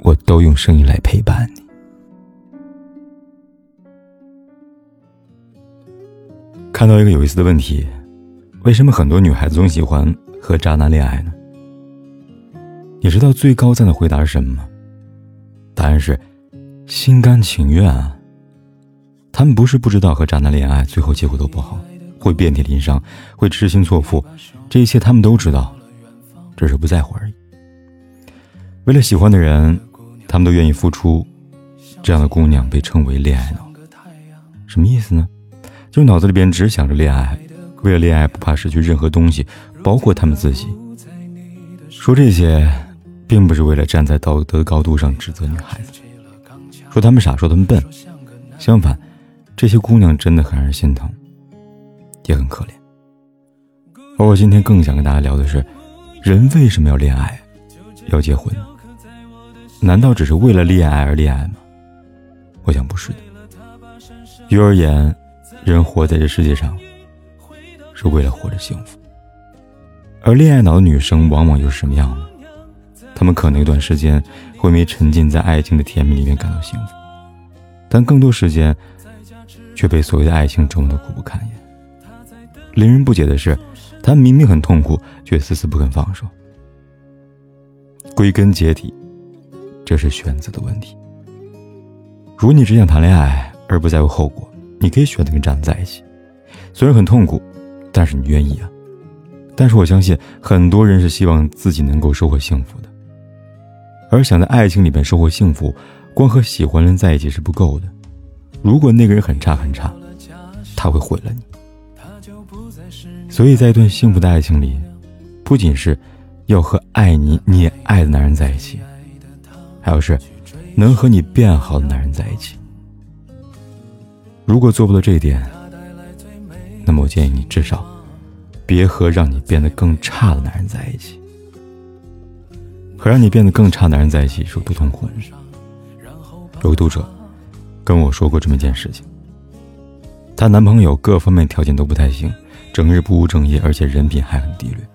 我都用声音来陪伴你。看到一个有意思的问题：为什么很多女孩子总喜欢和渣男恋爱呢？你知道最高赞的回答是什么吗？答案是心甘情愿啊。他们不是不知道和渣男恋爱最后结果都不好，会遍体鳞伤，会痴心错付，这一切他们都知道，只是不在乎而已。为了喜欢的人，他们都愿意付出。这样的姑娘被称为恋爱脑。什么意思呢？就是脑子里边只想着恋爱，为了恋爱不怕失去任何东西，包括他们自己。说这些，并不是为了站在道德高度上指责女孩子，说他们傻，说他们笨。相反，这些姑娘真的很让人心疼，也很可怜。而我今天更想跟大家聊的是，人为什么要恋爱，要结婚？难道只是为了恋爱而恋爱吗？我想不是的。于而言。人活在这世界上，是为了活着幸福。而恋爱脑的女生往往又是什么样呢？她们可能一段时间会因为沉浸在爱情的甜蜜里面感到幸福，但更多时间却被所谓的爱情折磨得苦不堪言。令人不解的是，她明明很痛苦，却死死不肯放手。归根结底，这是选择的问题。如你只想谈恋爱而不在乎后果，你可以选择跟渣男在一起，虽然很痛苦，但是你愿意啊。但是我相信很多人是希望自己能够收获幸福的，而想在爱情里面收获幸福，光和喜欢的人在一起是不够的。如果那个人很差很差，他会毁了你。所以在一段幸福的爱情里，不仅是要和爱你你也爱的男人在一起，还有是能和你变好的男人在一起。如果做不到这一点，那么我建议你至少别和让你变得更差的男人在一起。和让你变得更差男人在一起是有多痛苦？有个读者跟我说过这么一件事情：她男朋友各方面条件都不太行，整日不务正业，而且人品还很低劣。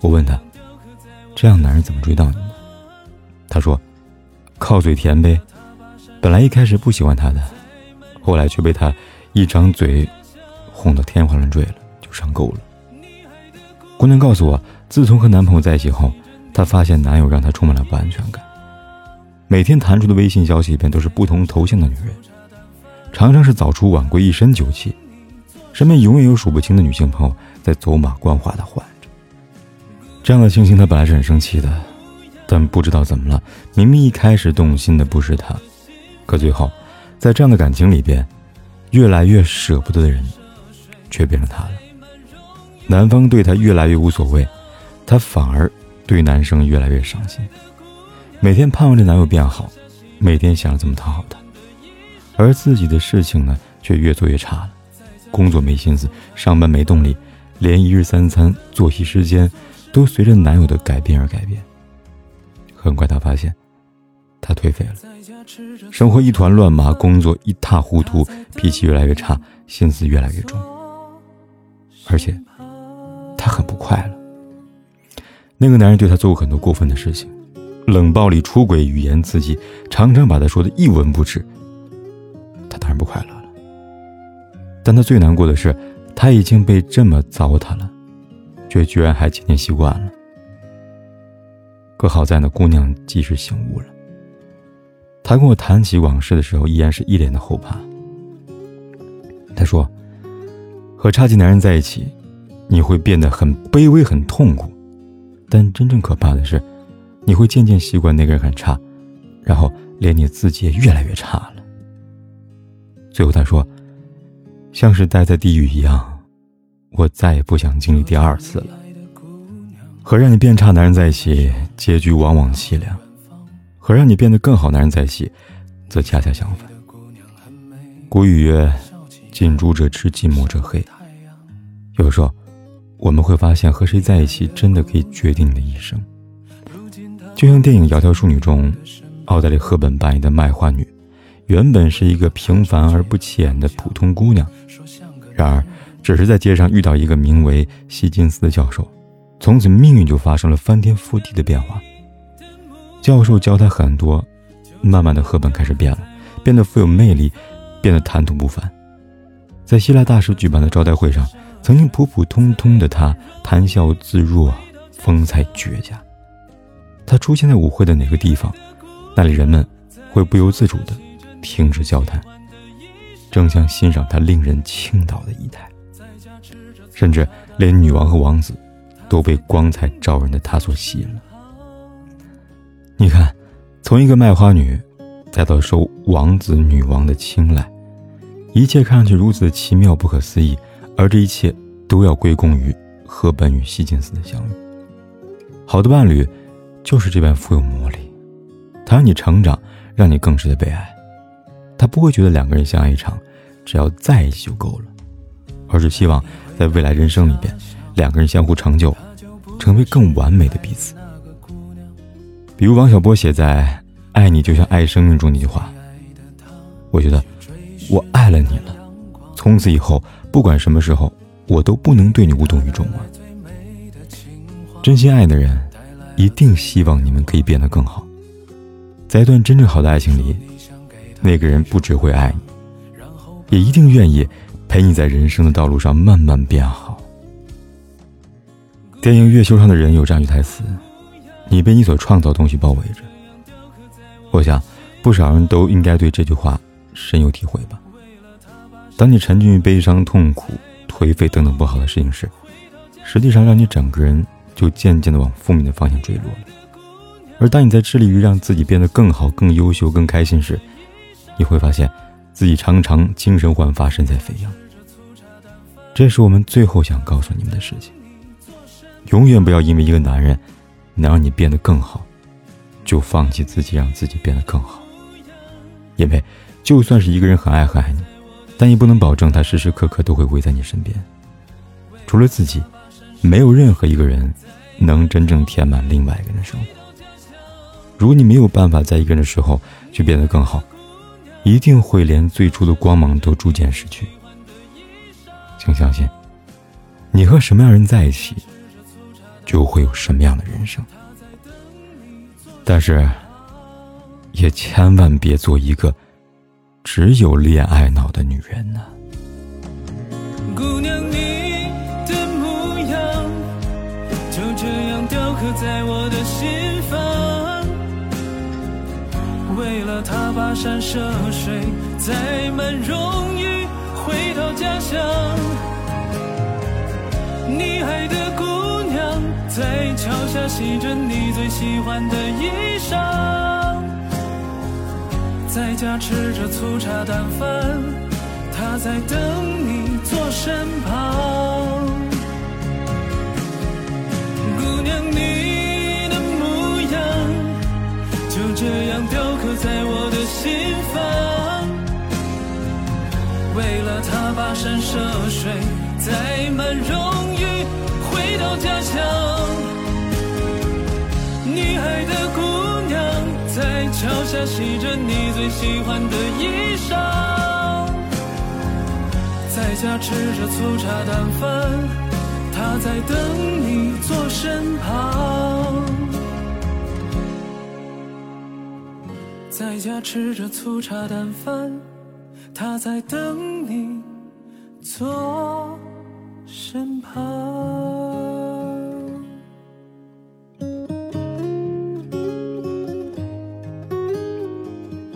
我问他：“这样男人怎么追到你？”他说：“靠嘴甜呗。本来一开始不喜欢他的。”后来却被他一张嘴哄得天花乱坠了，就上钩了。姑娘告诉我，自从和男朋友在一起后，她发现男友让她充满了不安全感。每天弹出的微信消息里边都是不同头像的女人，常常是早出晚归，一身酒气，身边永远有数不清的女性朋友在走马观花的换着。这样的情形，她本来是很生气的，但不知道怎么了，明明一开始动心的不是他，可最后。在这样的感情里边，越来越舍不得的人，却变成他了。男方对她越来越无所谓，她反而对男生越来越上心。每天盼望着男友变好，每天想着怎么讨好他，而自己的事情呢，却越做越差了。工作没心思，上班没动力，连一日三餐、作息时间都随着男友的改变而改变。很快，她发现。他颓废了，生活一团乱麻，工作一塌糊涂，脾气越来越差，心思越来越重，而且他很不快乐。那个男人对他做过很多过分的事情，冷暴力、出轨、语言刺激，常常把他说的一文不值。他当然不快乐了，但他最难过的是，他已经被这么糟蹋了，却居然还渐渐习惯了。可好在那姑娘及时醒悟了。他跟我谈起往事的时候，依然是一脸的后怕。他说：“和差劲男人在一起，你会变得很卑微、很痛苦，但真正可怕的是，你会渐渐习惯那个人很差，然后连你自己也越来越差了。”最后他说：“像是待在地狱一样，我再也不想经历第二次了。和让你变差男人在一起，结局往往凄凉。”和让你变得更好男人在一起，则恰恰相反。古语曰：“近朱者赤，近墨者黑。”有时候，我们会发现和谁在一起，真的可以决定你的一生。就像电影《窈窕淑女》中，奥黛丽·赫本扮演的卖花女，原本是一个平凡而不起眼的普通姑娘，然而，只是在街上遇到一个名为希金斯的教授，从此命运就发生了翻天覆地的变化。教授教他很多，慢慢的，赫本开始变了，变得富有魅力，变得谈吐不凡。在希腊大师举办的招待会上，曾经普普通通的她，谈笑自若，风采绝佳。她出现在舞会的哪个地方，那里人们会不由自主的停止交谈，争相欣赏她令人倾倒的仪态。甚至连女王和王子，都被光彩照人的她所吸引了。你看，从一个卖花女，再到受王子、女王的青睐，一切看上去如此的奇妙不可思议，而这一切都要归功于赫本与希金斯的相遇。好的伴侣，就是这般富有魔力，他让你成长，让你更值得被爱。他不会觉得两个人相爱一场，只要在一起就够了，而是希望在未来人生里边，两个人相互成就，成为更完美的彼此。比如王小波写在《爱你就像爱生命》中那句话，我觉得我爱了你了，从此以后不管什么时候，我都不能对你无动于衷啊。真心爱的人，一定希望你们可以变得更好。在一段真正好的爱情里，那个人不只会爱你，也一定愿意陪你在人生的道路上慢慢变好。电影《月球上的人》有这样一句台词。你被你所创造的东西包围着。我想，不少人都应该对这句话深有体会吧。当你沉浸于悲伤、痛苦、颓废等等不好的事情时，实际上让你整个人就渐渐的往负面的方向坠落了。而当你在致力于让自己变得更好、更优秀、更开心时，你会发现自己常常精神焕发、身在飞扬。这是我们最后想告诉你们的事情：永远不要因为一个男人。能让你变得更好，就放弃自己，让自己变得更好。因为，就算是一个人很爱很爱你，但也不能保证他时时刻刻都会围在你身边。除了自己，没有任何一个人能真正填满另外一个人的生活。如果你没有办法在一个人的时候去变得更好，一定会连最初的光芒都逐渐失去。请相信，你和什么样人在一起。就会有什么样的人生，但是，也千万别做一个只有恋爱脑的女人呢。姑娘，你的模样就这样雕刻在我的心房，为了他跋山涉水，载满荣誉回到家乡，你爱的。在桥下洗着你最喜欢的衣裳，在家吃着粗茶淡饭，他在等你坐身旁。姑娘，你的模样就这样雕刻在我的心房，为了他跋山涉水，载满荣下洗着你最喜欢的衣裳，在家吃着粗茶淡饭，他在等你坐身旁。在家吃着粗茶淡饭，他在等你坐身旁。